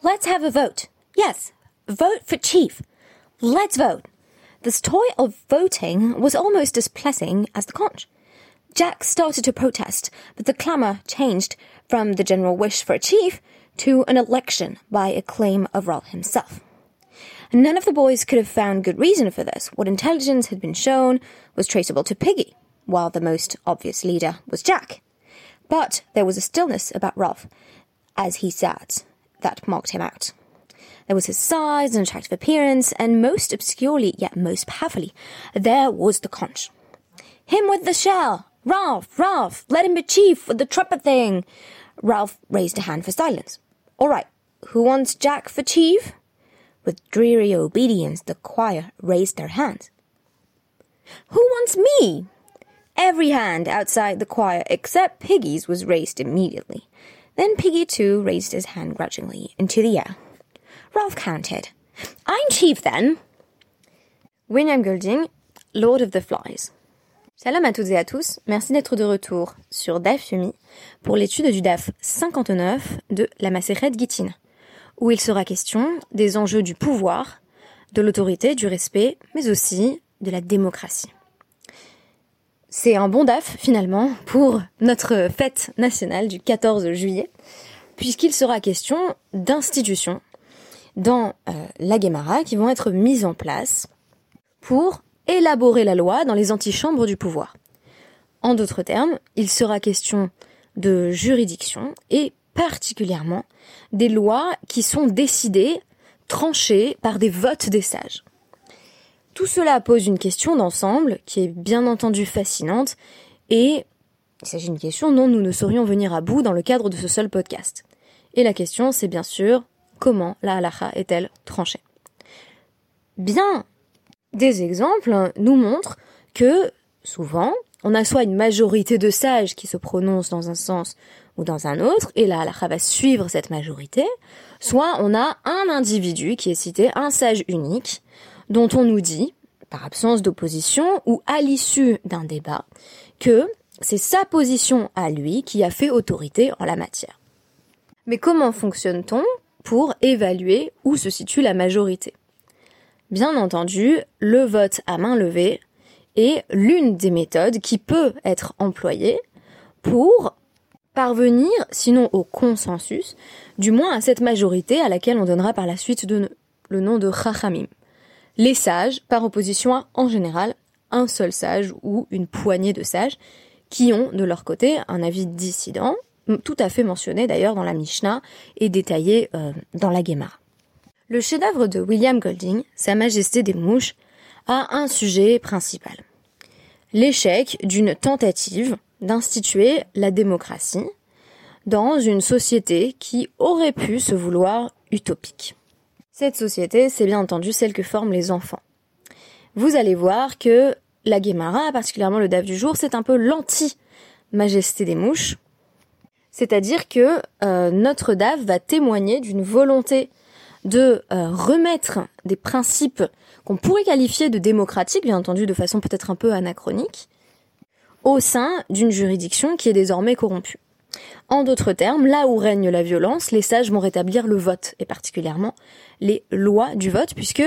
Let's have a vote. Yes, vote for chief. Let's vote. This toy of voting was almost as pleasing as the conch. Jack started to protest, but the clamour changed from the general wish for a chief to an election by a claim of Ralph himself. None of the boys could have found good reason for this. What intelligence had been shown was traceable to Piggy, while the most obvious leader was Jack. But there was a stillness about Ralph, as he sat, that marked him out. There was his size and attractive appearance, and most obscurely, yet most powerfully, there was the conch. Him with the shell! Ralph, Ralph, let him be chief with the trumpet thing! Ralph raised a hand for silence. All right, who wants Jack for chief? With dreary obedience, the choir raised their hands. Who wants me? Every hand outside the choir except Piggy's was raised immediately. Then Piggy too raised his hand grudgingly into the air. Ralph counted. I'm chief then. William Golding, Lord of the Flies. Salam à toutes et à tous, merci d'être de retour sur DAF Yumi pour l'étude du DAF 59 de la Macérette Gittin, où il sera question des enjeux du pouvoir, de l'autorité, du respect, mais aussi de la démocratie. C'est un bon DAF finalement pour notre fête nationale du 14 juillet, puisqu'il sera question d'institutions dans euh, la Guémara qui vont être mises en place pour élaborer la loi dans les antichambres du pouvoir. En d'autres termes, il sera question de juridiction et particulièrement des lois qui sont décidées, tranchées par des votes des sages. Tout cela pose une question d'ensemble qui est bien entendu fascinante et il s'agit d'une question dont nous ne saurions venir à bout dans le cadre de ce seul podcast. Et la question, c'est bien sûr comment la halacha est-elle tranchée? Bien des exemples nous montrent que souvent, on a soit une majorité de sages qui se prononcent dans un sens ou dans un autre, et la halakha va suivre cette majorité, soit on a un individu qui est cité, un sage unique, dont on nous dit, par absence d'opposition ou à l'issue d'un débat, que c'est sa position à lui qui a fait autorité en la matière. Mais comment fonctionne-t-on pour évaluer où se situe la majorité? Bien entendu, le vote à main levée est l'une des méthodes qui peut être employée pour parvenir, sinon au consensus, du moins à cette majorité à laquelle on donnera par la suite le nom de Chachamim. Les sages, par opposition à, en général, un seul sage ou une poignée de sages, qui ont de leur côté un avis dissident, tout à fait mentionné d'ailleurs dans la Mishnah et détaillé euh, dans la Gemara. Le chef-d'œuvre de William Golding, Sa Majesté des Mouches, a un sujet principal. L'échec d'une tentative d'instituer la démocratie dans une société qui aurait pu se vouloir utopique. Cette société, c'est bien entendu celle que forment les enfants. Vous allez voir que la Guémara, particulièrement le DAF du jour, c'est un peu l'anti-majesté des mouches. C'est-à-dire que euh, notre DAF va témoigner d'une volonté de euh, remettre des principes qu'on pourrait qualifier de démocratiques, bien entendu de façon peut-être un peu anachronique, au sein d'une juridiction qui est désormais corrompue. En d'autres termes, là où règne la violence, les sages vont rétablir le vote, et particulièrement les lois du vote, puisque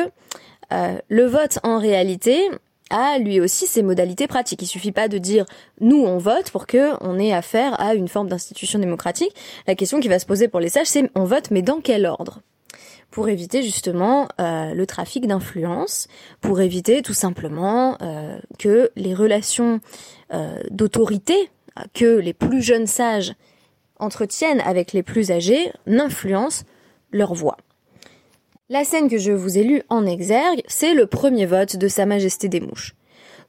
euh, le vote en réalité a lui aussi ses modalités pratiques. Il suffit pas de dire nous on vote pour que on ait affaire à une forme d'institution démocratique. La question qui va se poser pour les sages, c'est on vote, mais dans quel ordre? Pour éviter justement euh, le trafic d'influence, pour éviter tout simplement euh, que les relations d'autorité que les plus jeunes sages entretiennent avec les plus âgés n'influencent leur voix. La scène que je vous ai lue en exergue, c'est le premier vote de Sa Majesté des Mouches.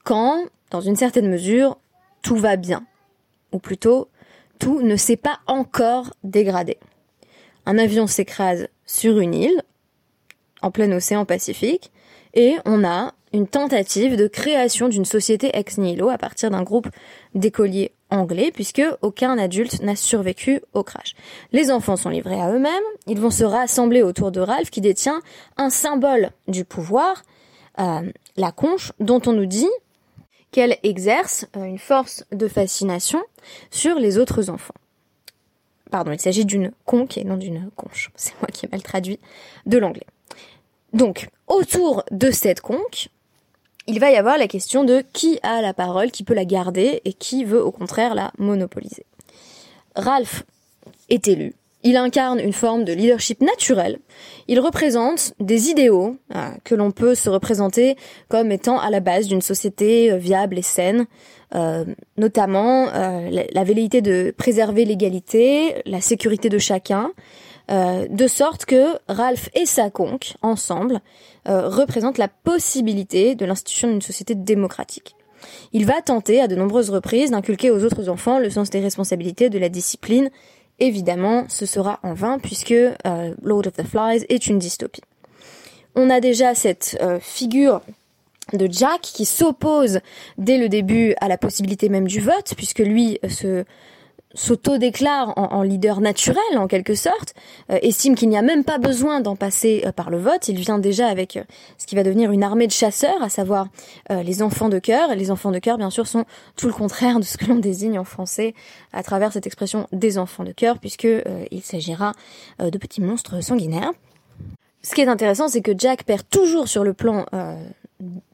Quand, dans une certaine mesure, tout va bien. Ou plutôt, tout ne s'est pas encore dégradé. Un avion s'écrase sur une île, en plein océan Pacifique, et on a une tentative de création d'une société ex nihilo à partir d'un groupe d'écoliers anglais, puisque aucun adulte n'a survécu au crash. Les enfants sont livrés à eux-mêmes, ils vont se rassembler autour de Ralph qui détient un symbole du pouvoir, euh, la conche, dont on nous dit qu'elle exerce euh, une force de fascination sur les autres enfants pardon, il s'agit d'une conque et non d'une conche. C'est moi qui ai mal traduit de l'anglais. Donc, autour de cette conque, il va y avoir la question de qui a la parole, qui peut la garder et qui veut au contraire la monopoliser. Ralph est élu. Il incarne une forme de leadership naturel. Il représente des idéaux euh, que l'on peut se représenter comme étant à la base d'une société euh, viable et saine, euh, notamment la velléité de préserver l'égalité, la sécurité de chacun, de sorte que Ralph et sa conque, ensemble, représentent la possibilité de l'institution d'une société démocratique. Il va tenter à de nombreuses reprises d'inculquer aux autres enfants le sens des responsabilités, de la discipline. Évidemment, ce sera en vain puisque euh, Lord of the Flies est une dystopie. On a déjà cette euh, figure de Jack qui s'oppose dès le début à la possibilité même du vote puisque lui euh, se s'auto-déclare en, leader naturel en quelque sorte, euh, estime qu'il n'y a même pas besoin d'en passer euh, par le vote, il vient déjà avec euh, ce qui va devenir une armée de chasseurs, à savoir les enfants de cœur. Les enfants de cœur, bien sûr, sont tout le contraire de ce que l'on désigne en français à travers cette expression des enfants de cœur, puisque il s'agira de petits monstres sanguinaires. Ce qui est intéressant, c'est que Jack perd toujours sur le plan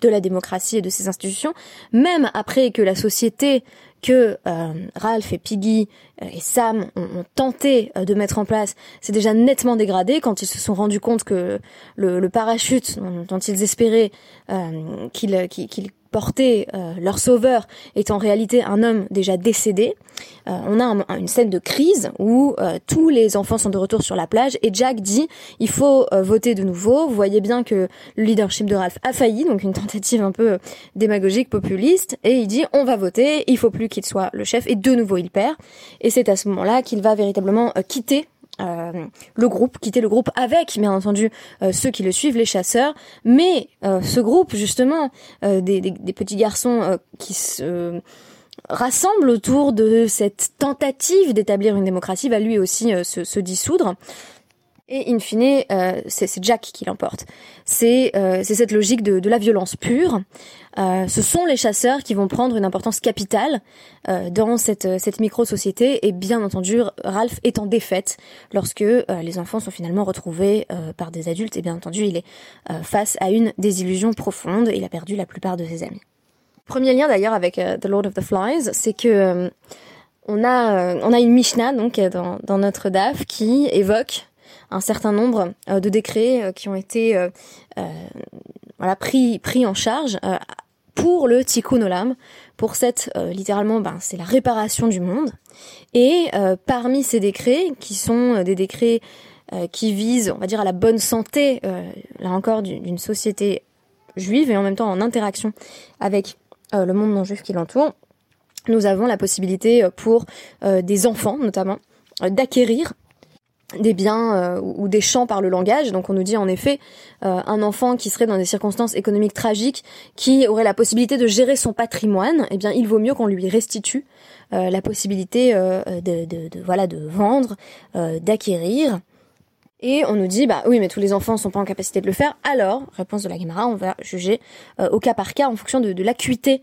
de la démocratie et de ses institutions, même après que la société que euh, Ralph et Piggy euh, et Sam ont, tenté euh, de mettre en place s'est déjà nettement dégradé quand ils se sont rendus compte que le, parachute dont, ils espéraient qu'il qu'il porter euh, leur sauveur est en réalité un homme déjà décédé. Euh, on a une scène de crise où euh, tous les enfants sont de retour sur la plage et Jack dit il faut voter de nouveau. Vous voyez bien que le leadership de Ralph a failli, donc une tentative un peu démagogique, populiste, et il dit on va voter, il faut plus qu'il soit le chef et de nouveau il perd. Et c'est à ce moment-là qu'il va véritablement quitter euh, le groupe, quitter le groupe avec, bien entendu, euh, ceux qui le suivent, les chasseurs. Mais euh, ce groupe, justement, des, des, petits garçons qui se rassemblent autour de cette tentative d'établir une démocratie, va lui aussi se, se, dissoudre. Et in fine, euh, c'est Jack qui l'emporte. C'est euh, cette logique de, de, la violence pure. Euh, ce sont les chasseurs qui vont prendre une importance capitale euh, dans cette, cette micro-société. Et bien entendu, Ralph est en défaite lorsque euh, les enfants sont finalement retrouvés euh, par des adultes. Et bien entendu, il est face à une désillusion profonde. Il a perdu la plupart de ses amis. Premier lien d'ailleurs avec The Lord of the Flies, c'est que on a on a une Mishnah donc dans, dans notre DAF qui évoque un certain nombre euh, de décrets euh, qui ont été euh, voilà pris pris en charge pour le tikkun olam, pour cette littéralement ben c'est la réparation du monde. Et parmi ces décrets qui sont des décrets qui visent, on va dire, à la bonne santé, là encore, d'une société juive et en même temps en interaction avec le monde non juif qui l'entoure, nous avons la possibilité pour des enfants notamment d'acquérir des biens euh, ou des champs par le langage. Donc on nous dit en effet euh, un enfant qui serait dans des circonstances économiques tragiques, qui aurait la possibilité de gérer son patrimoine, eh bien il vaut mieux qu'on lui restitue euh, la possibilité de, de, de, voilà de vendre, d'acquérir. Et on nous dit bah oui mais tous les enfants sont pas en capacité de le faire. Alors réponse de la Guémara, on va juger au cas par cas en fonction de l'acuité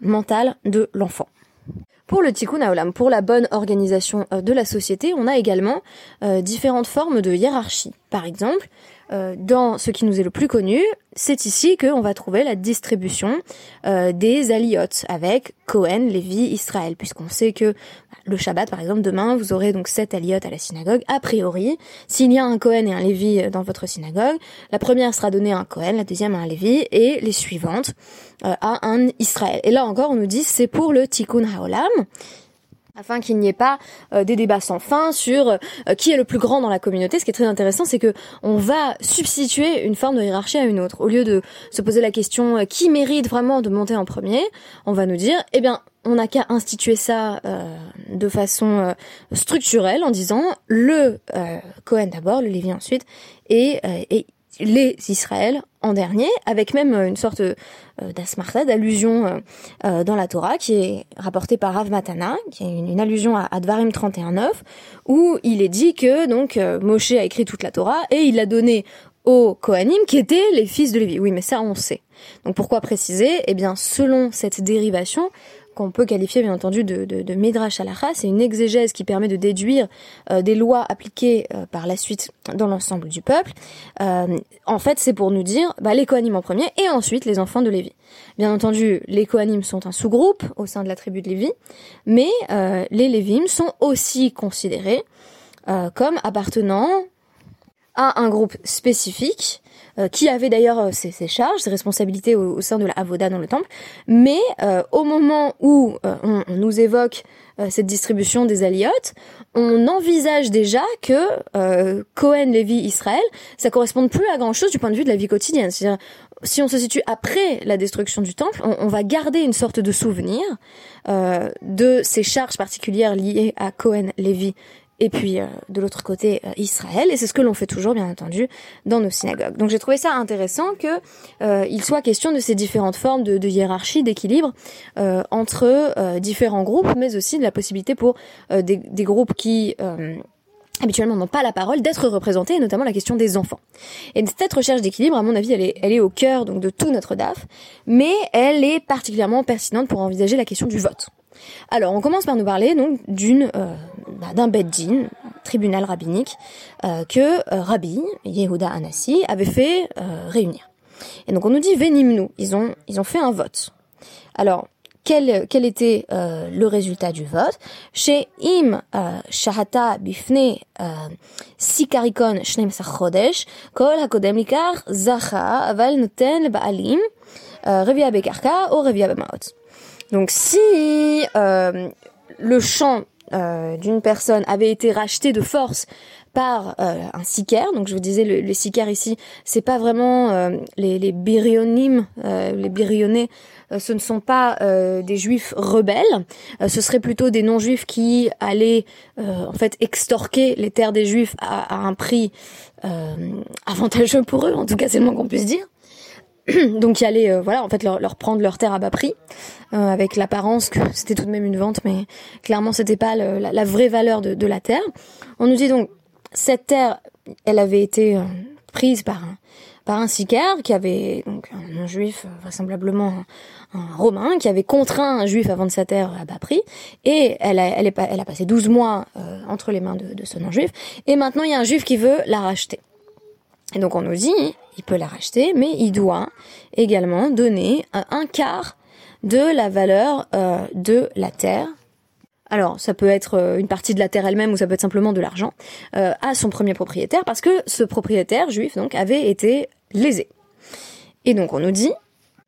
mentale de l'enfant. Pour le tikkun haolam, pour la bonne organisation euh, de la société, on a également euh, différentes formes de hiérarchie. Par exemple, euh, dans ce qui nous est le plus connu, c'est ici qu'on va trouver la distribution euh, des aliotes avec Cohen, Lévi, Israël, puisqu'on sait que le Shabbat, par exemple, demain, vous aurez donc sept aliotes à la synagogue. A priori, s'il y a un Cohen et un Lévi dans votre synagogue, la première sera donnée à un Cohen, la deuxième à un Lévi, et les suivantes euh, à un Israël. Et là encore, on nous dit c'est pour le Tikkun Haolam afin qu'il n'y ait pas euh, des débats sans fin sur euh, qui est le plus grand dans la communauté. Ce qui est très intéressant, c'est que on va substituer une forme de hiérarchie à une autre. Au lieu de se poser la question euh, qui mérite vraiment de monter en premier, on va nous dire, eh bien, on n'a qu'à instituer ça de façon structurelle en disant le Cohen d'abord, le Lévi ensuite, et, et les Israël en dernier, avec même une sorte euh, d'asmarta, d'allusion euh, euh, dans la Torah, qui est rapportée par Rav Matana, qui est une, allusion à, à Dvarim 31.9, où il est dit que donc Moshe a écrit toute la Torah et il l'a donnée aux Kohanim, qui étaient les fils de Lévi. Oui, mais ça on sait. Donc pourquoi préciser? Eh bien, selon cette dérivation, qu'on peut qualifier bien entendu de, de, de Midrash. C'est une exégèse qui permet de déduire euh, des lois appliquées euh, par la suite dans l'ensemble du peuple. Euh, en fait, c'est pour nous dire bah, les Kohanim en premier et ensuite les enfants de Lévi. Bien entendu, les Kohanim sont un sous-groupe au sein de la tribu de Lévi, mais les Lévim sont aussi considérés comme appartenant à un groupe spécifique qui avait d'ailleurs euh, ses, charges, ses responsabilités au, sein de la Avoda dans le temple. Mais euh, au moment où on, nous évoque cette distribution des aliotes, on envisage déjà que Cohen, Lévi, Israël, ça correspond plus à grand chose du point de vue de la vie quotidienne. C'est-à-dire, si on se situe après la destruction du temple, on, on va garder une sorte de souvenir de ces charges particulières liées à Cohen, Lévi et puis euh, de l'autre côté euh, Israël et c'est ce que l'on fait toujours bien entendu dans nos synagogues. Donc j'ai trouvé ça intéressant que euh, il soit question de ces différentes formes de, de hiérarchie, d'équilibre entre différents groupes, mais aussi de la possibilité pour des, des, groupes qui habituellement n'ont pas la parole d'être représentés, et notamment la question des enfants. Et cette recherche d'équilibre, à mon avis, elle est, elle est au cœur donc de tout notre DAF, mais elle est particulièrement pertinente pour envisager la question du vote. Alors, on commence par nous parler donc d'une euh, bah, d'un beddin, tribunal rabbinique, euh, que euh, Rabbi Yehuda Anassi avait fait réunir. Et donc on nous dit venimnu, ils ont ils ont fait un vote. Alors quel, quel était le résultat du vote? Chez im shahata bifne sikarikon shnem chodesh kol hakodem likar zacha aval noten baalim revia bekarka ou revia bemaot. Donc si euh, le champ euh, d'une personne avait été racheté de force par euh, un sicaire, donc je vous disais le, le ici, c'est pas vraiment les, les birionymes, les birionnais, ce ne sont pas des juifs rebelles, ce serait plutôt des non-juifs qui allaient en fait extorquer les terres des juifs à, à un prix avantageux pour eux, en tout cas c'est le moins qu'on puisse dire. donc y aller, euh, voilà, en fait, leur, prendre leur terre à bas prix, euh, avec l'apparence que c'était tout de même une vente, mais clairement c'était pas la, vraie valeur de, la terre. On nous dit donc cette terre, elle avait été euh, prise par un par un sicaire qui avait donc un, juif vraisemblablement un, romain qui avait contraint un juif à vendre sa terre à bas prix et elle a, elle, est, elle a passé 12 mois entre les mains de, de ce non-juif et maintenant il y a un juif qui veut la racheter. Et donc on nous dit, il peut la racheter, mais il doit également donner un quart de la valeur euh, de la terre. Alors, ça peut être euh, une partie de la terre elle-même ou ça peut être simplement de l'argent euh, à son premier propriétaire parce que ce propriétaire juif donc avait été lésé. Et donc on nous dit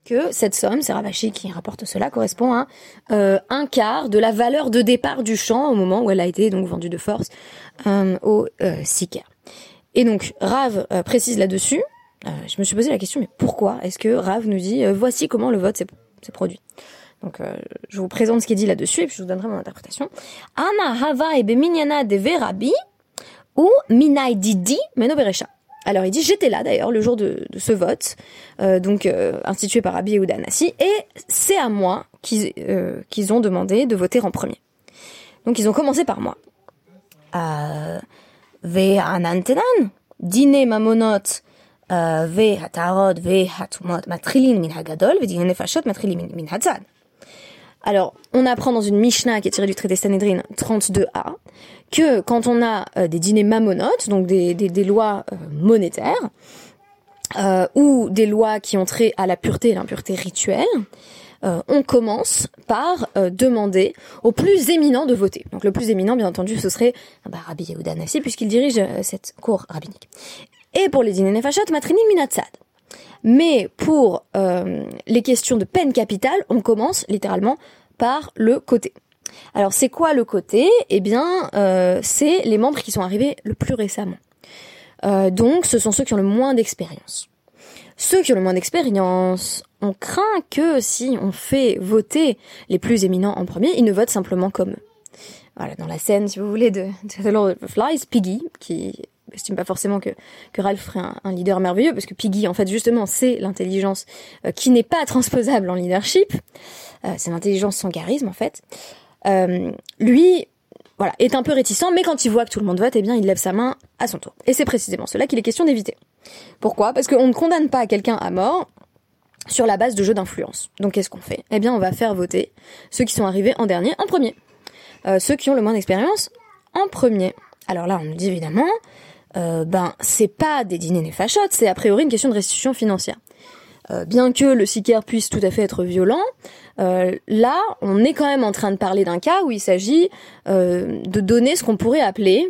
que cette somme, c'est Ravachi qui rapporte cela, correspond à un quart de la valeur de départ du champ au moment où elle a été donc vendue de force au sicaire. Et donc Rav euh, précise là-dessus. Euh, je me suis posé la question, mais pourquoi est-ce que Rav nous dit euh, voici comment le vote s'est produit? Donc je vous présente ce qui est dit là-dessus et puis je vous donnerai mon interprétation. Ana hava e beminyana de verabi ou minai didi. Alors il dit j'étais là d'ailleurs le jour de, ce vote, donc institué par Rabbi Yehuda Nassi, et c'est à moi qu'ils qu'ils ont demandé de voter en premier. Donc ils ont commencé par moi. Euh, והעננתנן, דיני ממונות והטהרות והטומאות מתחילים מן הגדול ודיני נפשות מתחילים מן הצד. Alors, on apprend dans une Mishnah qui est tirée du traité Sanhedrin 32a que quand on a euh, des dîners mamonotes, donc des, des, des lois euh, monétaires, euh, ou des lois qui ont trait à la pureté et l'impureté rituelle, euh, on commence par euh, demander au plus éminent de voter. Donc le plus éminent, bien entendu, ce serait bah, Rabbi Yehuda Nassi, puisqu'il dirige euh, cette cour rabbinique. Et pour les dîners nefashot, Matrini Minatsad. Mais pour les questions de peine capitale, on commence littéralement par le côté. Alors c'est quoi le côté? Eh bien, c'est les membres qui sont arrivés le plus récemment. donc ce sont ceux qui ont le moins d'expérience. Ceux qui ont le moins d'expérience, on craint que si on fait voter les plus éminents en premier, ils ne votent simplement comme eux. Voilà, dans la scène, si vous voulez, de, The Lord of the Flies, Piggy, qui estime pas forcément que, que Ralph ferait un, leader merveilleux, parce que Piggy, en fait, justement, c'est l'intelligence euh, qui n'est pas transposable en leadership. Euh, c'est l'intelligence sans charisme, en fait. Euh, lui, voilà, est un peu réticent, mais quand il voit que tout le monde vote, eh bien, il lève sa main à son tour. Et c'est précisément cela qu'il est question d'éviter. Pourquoi? Parce qu'on ne condamne pas quelqu'un à mort sur la base de jeux d'influence. Donc qu'est-ce qu'on fait? Eh bien, on va faire voter ceux qui sont arrivés en dernier en premier. Euh, ceux qui ont le moins d'expérience en premier. Alors là, on nous dit évidemment, euh, ben c'est pas des dîners des c'est a priori une question de restitution financière. Euh, bien que le sicaire puisse tout à fait être violent, là, on est quand même en train de parler d'un cas où il s'agit de donner ce qu'on pourrait appeler,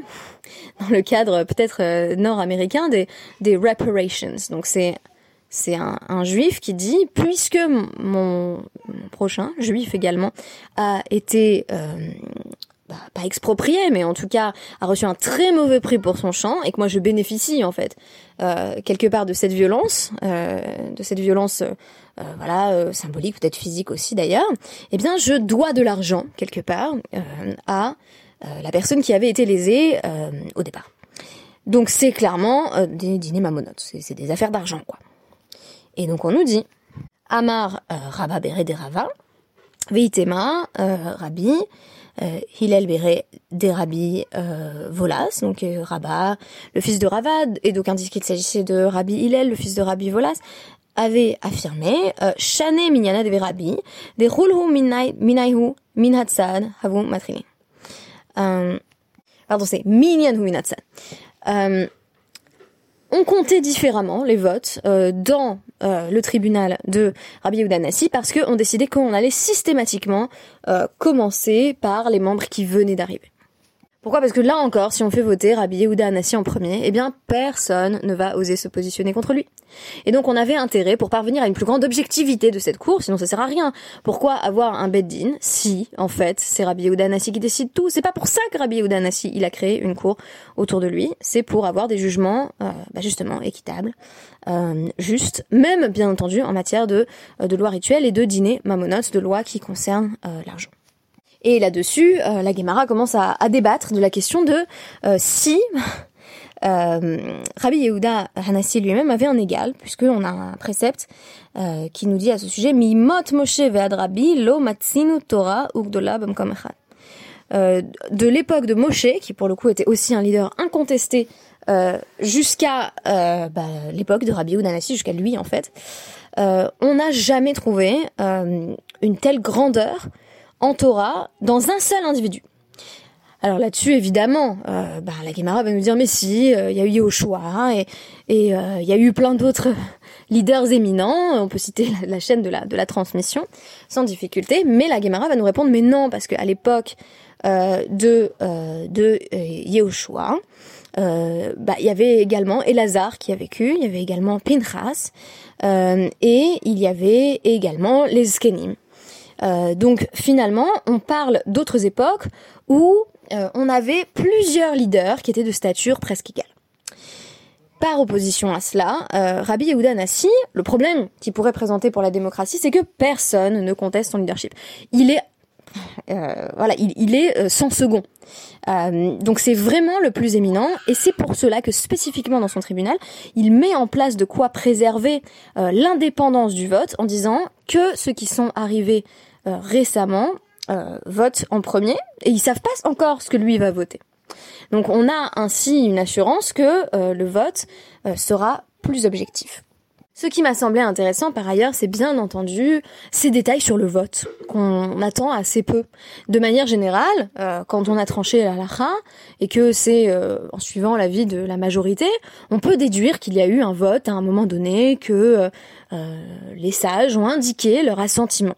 dans le cadre peut-être nord-américain, des, des reparations. Donc c'est c'est un, juif qui dit puisque mon, prochain juif également a été bah, pas exproprié, mais en tout cas a reçu un très mauvais prix pour son champ, et que moi je bénéficie en fait euh, quelque part de cette violence, euh, de cette violence, euh, voilà, symbolique, peut-être physique aussi d'ailleurs, eh bien je dois de l'argent quelque part à la personne qui avait été lésée au départ. Donc c'est clairement des dîners mamonotes, c'est des affaires d'argent quoi. Et donc on nous dit, Amar Rabba Bere de Rava, Veitema Rabbi, euh, Hillel Béré des Rabbi euh, Volas, donc euh, Rabat, le fils de Ravad, et donc indique qu'il s'agissait de Rabbi Hillel, le fils de Rabbi Volas, avait affirmé euh, Shane minyana de Rabbi, de Rulhu minaihu minhatsad havu matrini. Euh, pardon, c'est minyanhu minhatsad. Euh, on comptait différemment les votes euh, dans euh, le tribunal de Rabbi Yehuda Nassi parce qu'on décidait qu'on allait systématiquement euh, commencer par les membres qui venaient d'arriver. Pourquoi? Parce que là encore, si on fait voter Rabbi Yehuda Anassi en premier, eh bien personne ne va oser se positionner contre lui. Et donc on avait intérêt pour parvenir à une plus grande objectivité de cette cour, sinon ça sert à rien. Pourquoi avoir un beddin si, en fait, c'est Rabbi Yehuda Anassi qui décide tout? C'est pas pour ça que Rabbi Yehuda Anassi, il a créé une cour autour de lui, c'est pour avoir des jugements euh, bah justement équitables, euh, justes, même bien entendu en matière de, euh, de loi rituelle et de dîner mamonotes, de lois qui concernent euh, l'argent. Et là-dessus, euh, la Gemara commence à, à, débattre de la question de euh, si euh, Rabbi Yehuda Hanassi lui-même avait un égal, puisqu'on a un précepte euh, qui nous dit à ce sujet Mi mot Moshe ve'ad Rabbi lo matzinu Torah ugdola b'mkom euh, de l'époque de Moshe, qui pour le coup était aussi un leader incontesté euh, jusqu'à euh, bah, l'époque de Rabbi Yehuda Hanassi, jusqu'à lui en fait, euh, on n'a jamais trouvé une telle grandeur en Torah dans un seul individu. Alors là-dessus, évidemment, euh, bah, la Gemara va nous dire mais si, euh, il y a eu Yoshua et et euh, il y a eu plein d'autres leaders éminents. On peut citer la, chaîne de la transmission sans difficulté. Mais la Gemara va nous répondre mais non parce qu'à l'époque de de Yehoshua, bah, il y avait également Elazar qui a vécu, il y avait également Pinchas et il y avait également les Skenim. Euh, donc finalement, on parle d'autres époques où euh, on avait plusieurs leaders qui étaient de stature presque égale. Par opposition à cela, euh, Rabbi Yehuda Nassi, le problème qu'il pourrait présenter pour la démocratie, c'est que personne ne conteste son leadership. Il est voilà, il, est sans second. Donc c'est vraiment le plus éminent et c'est pour cela que spécifiquement dans son tribunal, il met en place de quoi préserver l'indépendance du vote en disant que ceux qui sont arrivés récemment euh, votent en premier et ils savent pas encore ce que lui va voter. Donc on a ainsi une assurance que euh, le vote sera plus objectif. Ce qui m'a semblé intéressant par ailleurs, c'est bien entendu ces détails sur le vote qu'on attend assez peu. De manière générale, euh, quand on a tranché la lacha et que c'est euh, en suivant l'avis de la majorité, on peut déduire qu'il y a eu un vote à un moment donné, que euh, les sages ont indiqué leur assentiment.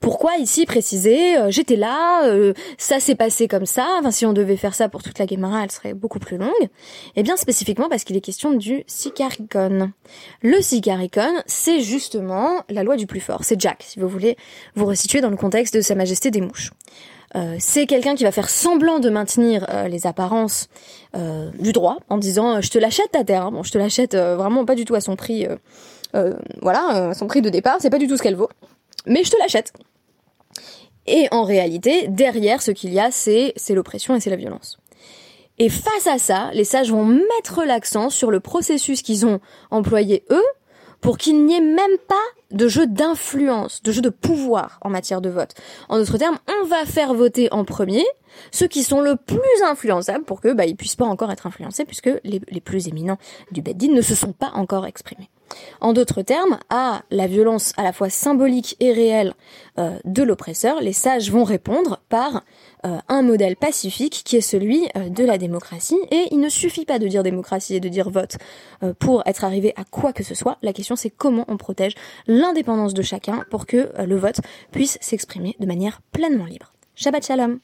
Pourquoi ici préciser euh, j'étais là, euh, ça s'est passé comme ça, enfin si on devait faire ça pour toute la Gemara, elle serait beaucoup plus longue. Eh bien spécifiquement parce qu'il est question du sicaricon. Le sicaricon, c'est justement la loi du plus fort, c'est Jack, si vous voulez vous resituer dans le contexte de Sa Majesté des Mouches. Euh, c'est quelqu'un qui va faire semblant de maintenir euh, les apparences du droit en disant je te l'achète ta terre, hein. bon je te l'achète vraiment pas du tout à son prix, voilà, à son prix de départ, c'est pas du tout ce qu'elle vaut mais je te l'achète. Et en réalité, derrière, ce qu'il y a, c'est, l'oppression et c'est la violence. Et face à ça, les sages vont mettre l'accent sur le processus qu'ils ont employé eux pour qu'il n'y ait même pas de jeu d'influence, de jeu de pouvoir en matière de vote. En d'autres termes, on va faire voter en premier ceux qui sont le plus influençables pour que bah, ils puissent pas encore être influencés puisque les, les plus éminents du Beddin ne se sont pas encore exprimés. En d'autres termes, à la violence à la fois symbolique et réelle euh, de l'oppresseur, les sages vont répondre par euh, un modèle pacifique qui est celui euh, de la démocratie. Et il ne suffit pas de dire démocratie et de dire vote pour être arrivé à quoi que ce soit. La question c'est comment on protège l'indépendance de chacun pour que le vote puisse s'exprimer de manière pleinement libre. Shabbat Shalom